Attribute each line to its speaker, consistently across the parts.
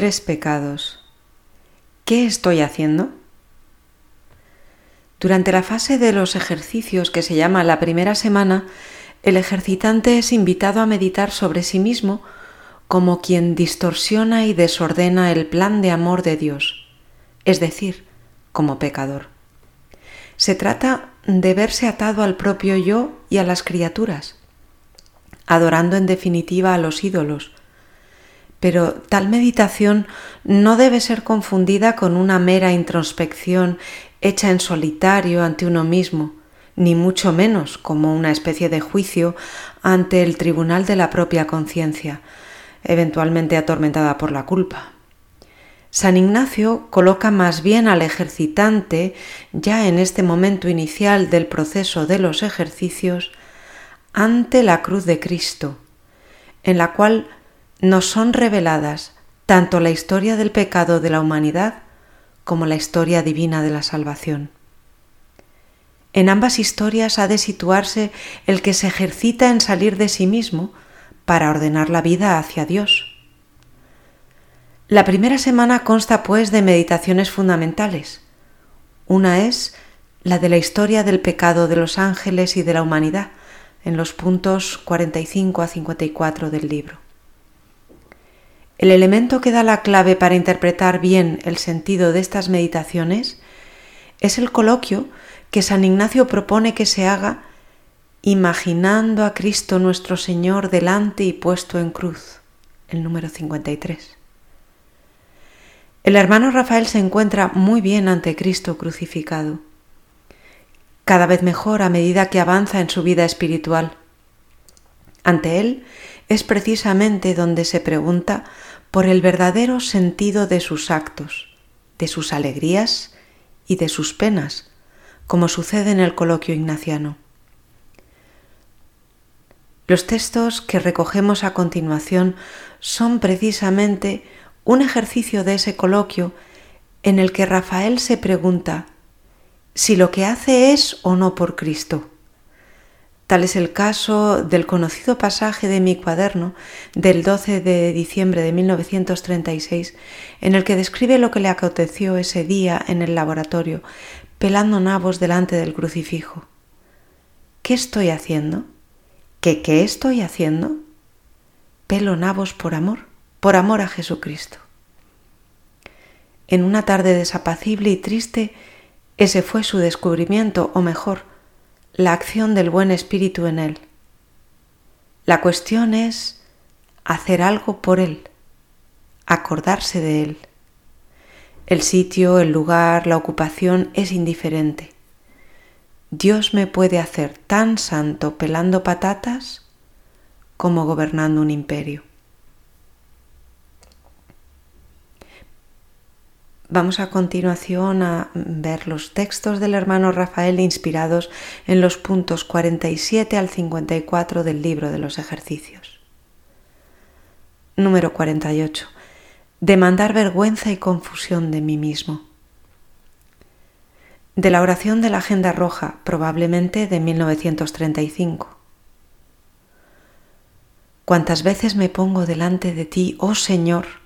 Speaker 1: Tres pecados. ¿Qué estoy haciendo? Durante la fase de los ejercicios que se llama la primera semana, el ejercitante es invitado a meditar sobre sí mismo como quien distorsiona y desordena el plan de amor de Dios, es decir, como pecador. Se trata de verse atado al propio yo y a las criaturas, adorando en definitiva a los ídolos. Pero tal meditación no debe ser confundida con una mera introspección hecha en solitario ante uno mismo, ni mucho menos como una especie de juicio ante el tribunal de la propia conciencia, eventualmente atormentada por la culpa. San Ignacio coloca más bien al ejercitante, ya en este momento inicial del proceso de los ejercicios, ante la cruz de Cristo, en la cual nos son reveladas tanto la historia del pecado de la humanidad como la historia divina de la salvación. En ambas historias ha de situarse el que se ejercita en salir de sí mismo para ordenar la vida hacia Dios. La primera semana consta pues de meditaciones fundamentales. Una es la de la historia del pecado de los ángeles y de la humanidad, en los puntos 45 a 54 del libro. El elemento que da la clave para interpretar bien el sentido de estas meditaciones es el coloquio que San Ignacio propone que se haga imaginando a Cristo nuestro Señor delante y puesto en cruz, el número 53. El hermano Rafael se encuentra muy bien ante Cristo crucificado, cada vez mejor a medida que avanza en su vida espiritual. Ante él es precisamente donde se pregunta por el verdadero sentido de sus actos, de sus alegrías y de sus penas, como sucede en el coloquio ignaciano. Los textos que recogemos a continuación son precisamente un ejercicio de ese coloquio en el que Rafael se pregunta si lo que hace es o no por Cristo. Tal es el caso del conocido pasaje de mi cuaderno del 12 de diciembre de 1936, en el que describe lo que le aconteció ese día en el laboratorio, pelando nabos delante del crucifijo. ¿Qué estoy haciendo? ¿Qué qué estoy haciendo? Pelo nabos por amor, por amor a Jesucristo. En una tarde desapacible y triste, ese fue su descubrimiento, o mejor, la acción del buen espíritu en él. La cuestión es hacer algo por él, acordarse de él. El sitio, el lugar, la ocupación es indiferente. Dios me puede hacer tan santo pelando patatas como gobernando un imperio. Vamos a continuación a ver los textos del hermano Rafael inspirados en los puntos 47 al 54 del libro de los ejercicios. Número 48. Demandar vergüenza y confusión de mí mismo. De la oración de la Agenda Roja, probablemente de 1935. Cuántas veces me pongo delante de ti, oh Señor,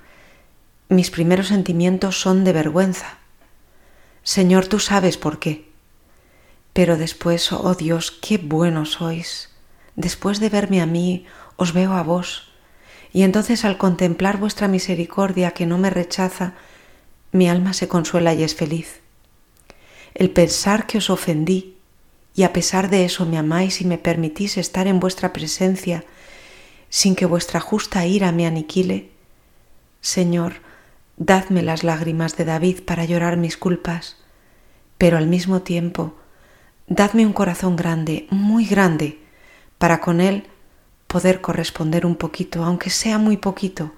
Speaker 1: mis primeros sentimientos son de vergüenza. Señor, tú sabes por qué. Pero después, oh Dios, qué buenos sois. Después de verme a mí, os veo a vos. Y entonces al contemplar vuestra misericordia que no me rechaza, mi alma se consuela y es feliz. El pensar que os ofendí, y a pesar de eso me amáis y me permitís estar en vuestra presencia, sin que vuestra justa ira me aniquile, Señor, Dadme las lágrimas de David para llorar mis culpas, pero al mismo tiempo, dadme un corazón grande, muy grande, para con él poder corresponder un poquito, aunque sea muy poquito,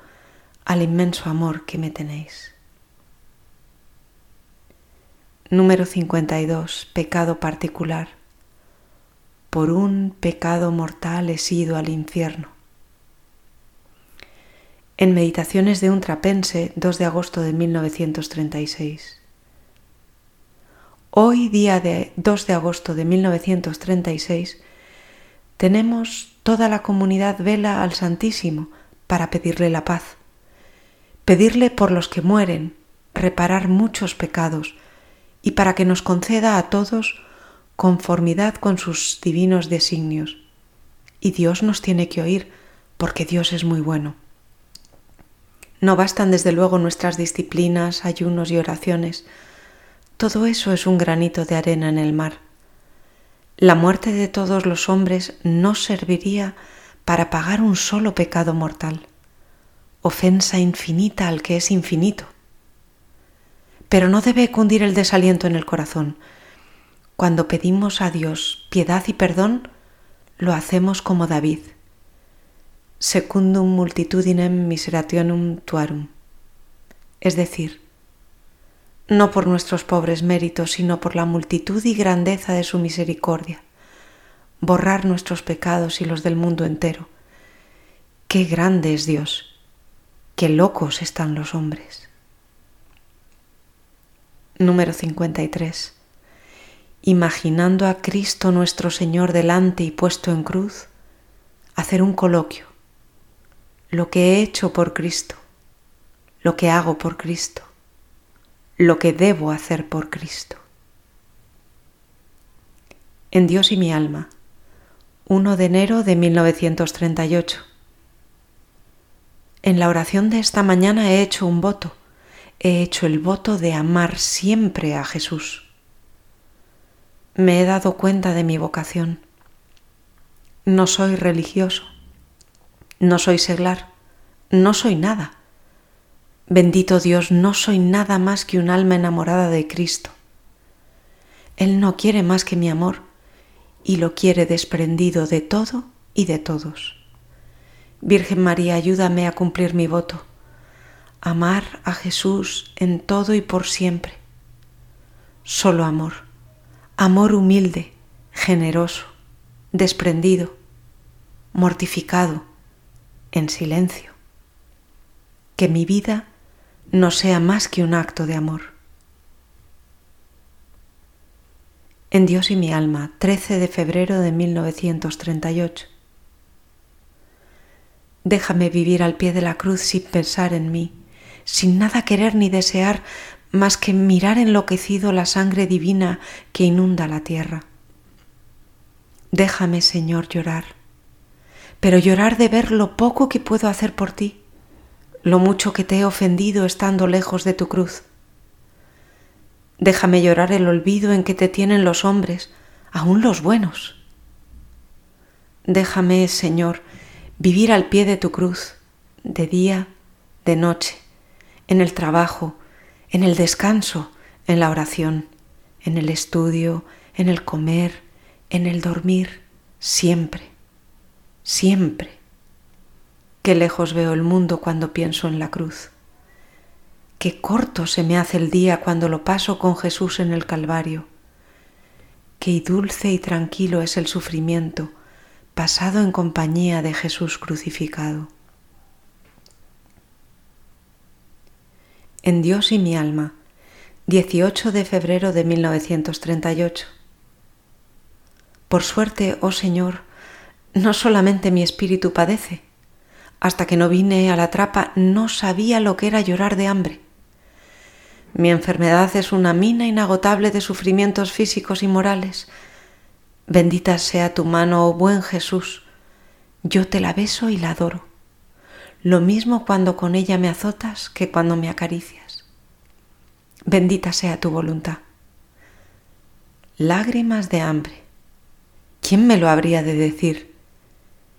Speaker 1: al inmenso amor que me tenéis. Número 52. Pecado particular. Por un pecado mortal he sido al infierno. En Meditaciones de un trapense, 2 de agosto de 1936. Hoy, día de 2 de agosto de 1936, tenemos toda la comunidad vela al Santísimo para pedirle la paz. pedirle por los que mueren, reparar muchos pecados, y para que nos conceda a todos conformidad con sus divinos designios. Y Dios nos tiene que oír, porque Dios es muy bueno. No bastan desde luego nuestras disciplinas, ayunos y oraciones. Todo eso es un granito de arena en el mar. La muerte de todos los hombres no serviría para pagar un solo pecado mortal, ofensa infinita al que es infinito. Pero no debe cundir el desaliento en el corazón. Cuando pedimos a Dios piedad y perdón, lo hacemos como David secundum multitudinem miserationum tuarum, es decir, no por nuestros pobres méritos, sino por la multitud y grandeza de su misericordia, borrar nuestros pecados y los del mundo entero. Qué grande es Dios, qué locos están los hombres. Número 53. Imaginando a Cristo nuestro Señor delante y puesto en cruz, hacer un coloquio lo que he hecho por Cristo, lo que hago por Cristo, lo que debo hacer por Cristo. En Dios y mi alma, 1 de enero de 1938. En la oración de esta mañana he hecho un voto, he hecho el voto de amar siempre a Jesús. Me he dado cuenta de mi vocación. No soy religioso, no soy seglar, no soy nada. Bendito Dios, no soy nada más que un alma enamorada de Cristo. Él no quiere más que mi amor y lo quiere desprendido de todo y de todos. Virgen María, ayúdame a cumplir mi voto, amar a Jesús en todo y por siempre. Solo amor, amor humilde, generoso, desprendido, mortificado, en silencio. Que mi vida no sea más que un acto de amor. En Dios y mi alma, 13 de febrero de 1938. Déjame vivir al pie de la cruz sin pensar en mí, sin nada querer ni desear más que mirar enloquecido la sangre divina que inunda la tierra. Déjame, Señor, llorar pero llorar de ver lo poco que puedo hacer por ti, lo mucho que te he ofendido estando lejos de tu cruz. Déjame llorar el olvido en que te tienen los hombres, aun los buenos. Déjame, Señor, vivir al pie de tu cruz, de día, de noche, en el trabajo, en el descanso, en la oración, en el estudio, en el comer, en el dormir, siempre siempre. Qué lejos veo el mundo cuando pienso en la cruz. Qué corto se me hace el día cuando lo paso con Jesús en el Calvario. Qué dulce y tranquilo es el sufrimiento pasado en compañía de Jesús crucificado. En Dios y mi alma, 18 de febrero de 1938. Por suerte, oh Señor, no solamente mi espíritu padece. Hasta que no vine a la trapa no sabía lo que era llorar de hambre. Mi enfermedad es una mina inagotable de sufrimientos físicos y morales. Bendita sea tu mano, oh buen Jesús. Yo te la beso y la adoro. Lo mismo cuando con ella me azotas que cuando me acaricias. Bendita sea tu voluntad. Lágrimas de hambre. ¿Quién me lo habría de decir?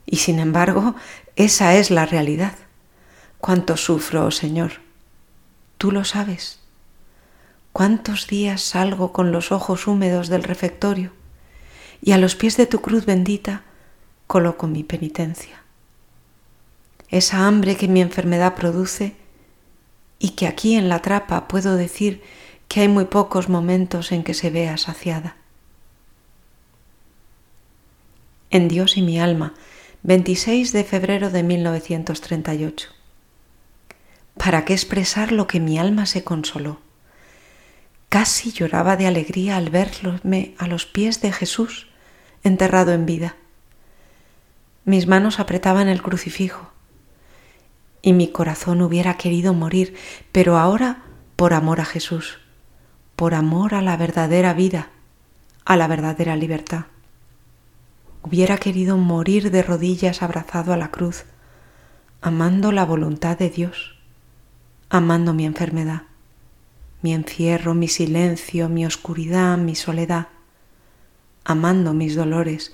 Speaker 1: Y sin embargo, esa es la realidad. Cuánto sufro, oh Señor. Tú lo sabes. Cuántos días salgo con los ojos húmedos del refectorio y a los pies de tu cruz bendita coloco mi penitencia. Esa hambre que mi enfermedad produce y que aquí en la trapa puedo decir que hay muy pocos momentos en que se vea saciada. En Dios y mi alma 26 de febrero de 1938. ¿Para qué expresar lo que mi alma se consoló? Casi lloraba de alegría al verme a los pies de Jesús, enterrado en vida. Mis manos apretaban el crucifijo y mi corazón hubiera querido morir, pero ahora por amor a Jesús, por amor a la verdadera vida, a la verdadera libertad. Hubiera querido morir de rodillas abrazado a la cruz, amando la voluntad de Dios, amando mi enfermedad, mi encierro, mi silencio, mi oscuridad, mi soledad, amando mis dolores,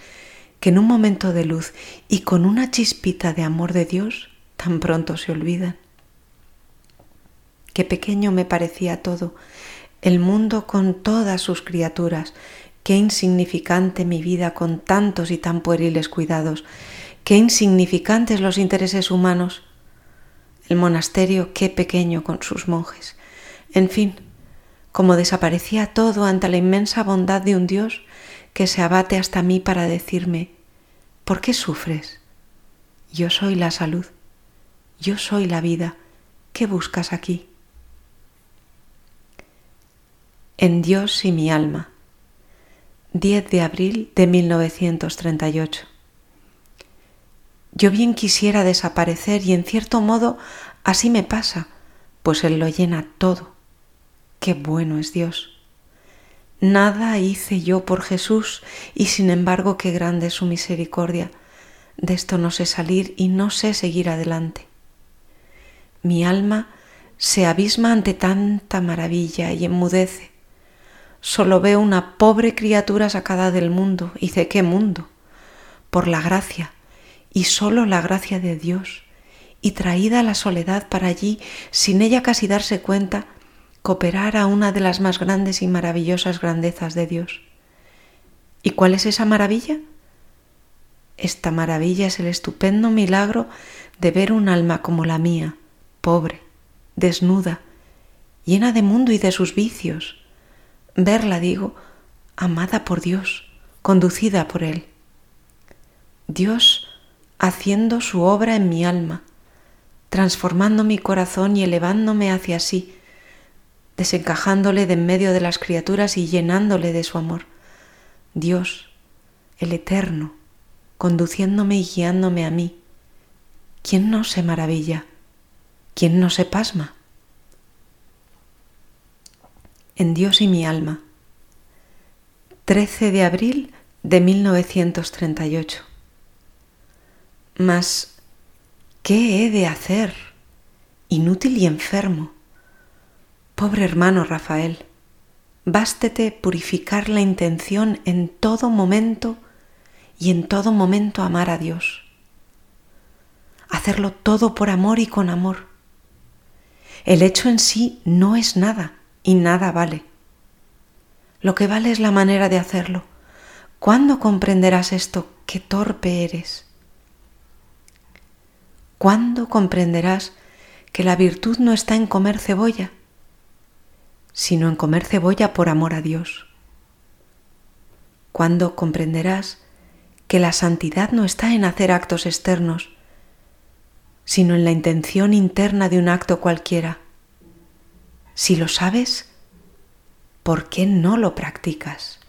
Speaker 1: que en un momento de luz y con una chispita de amor de Dios tan pronto se olvidan. Qué pequeño me parecía todo, el mundo con todas sus criaturas, qué insignificante mi vida con tantos y tan pueriles cuidados, qué insignificantes los intereses humanos, el monasterio qué pequeño con sus monjes, en fin, como desaparecía todo ante la inmensa bondad de un Dios que se abate hasta mí para decirme, ¿por qué sufres? Yo soy la salud, yo soy la vida, ¿qué buscas aquí? En Dios y mi alma. 10 de abril de 1938. Yo bien quisiera desaparecer y en cierto modo así me pasa, pues Él lo llena todo. Qué bueno es Dios. Nada hice yo por Jesús y sin embargo qué grande es su misericordia. De esto no sé salir y no sé seguir adelante. Mi alma se abisma ante tanta maravilla y enmudece. Solo veo una pobre criatura sacada del mundo, y de qué mundo, por la gracia, y solo la gracia de Dios, y traída a la soledad para allí, sin ella casi darse cuenta, cooperar a una de las más grandes y maravillosas grandezas de Dios. ¿Y cuál es esa maravilla? Esta maravilla es el estupendo milagro de ver un alma como la mía, pobre, desnuda, llena de mundo y de sus vicios. Verla, digo, amada por Dios, conducida por Él. Dios haciendo su obra en mi alma, transformando mi corazón y elevándome hacia sí, desencajándole de en medio de las criaturas y llenándole de su amor. Dios, el Eterno, conduciéndome y guiándome a mí. ¿Quién no se maravilla? ¿Quién no se pasma? En Dios y mi alma. 13 de abril de 1938. Mas, ¿qué he de hacer? Inútil y enfermo Pobre hermano Rafael, bástete purificar la intención en todo momento y en todo momento amar a Dios. Hacerlo todo por amor y con amor. El hecho en sí no es nada y nada vale. Lo que vale es la manera de hacerlo. ¿Cuándo comprenderás esto? Qué torpe eres. ¿Cuándo comprenderás que la virtud no está en comer cebolla? sino en comer cebolla por amor a Dios. Cuando comprenderás que la santidad no está en hacer actos externos, sino en la intención interna de un acto cualquiera. Si lo sabes, ¿por qué no lo practicas?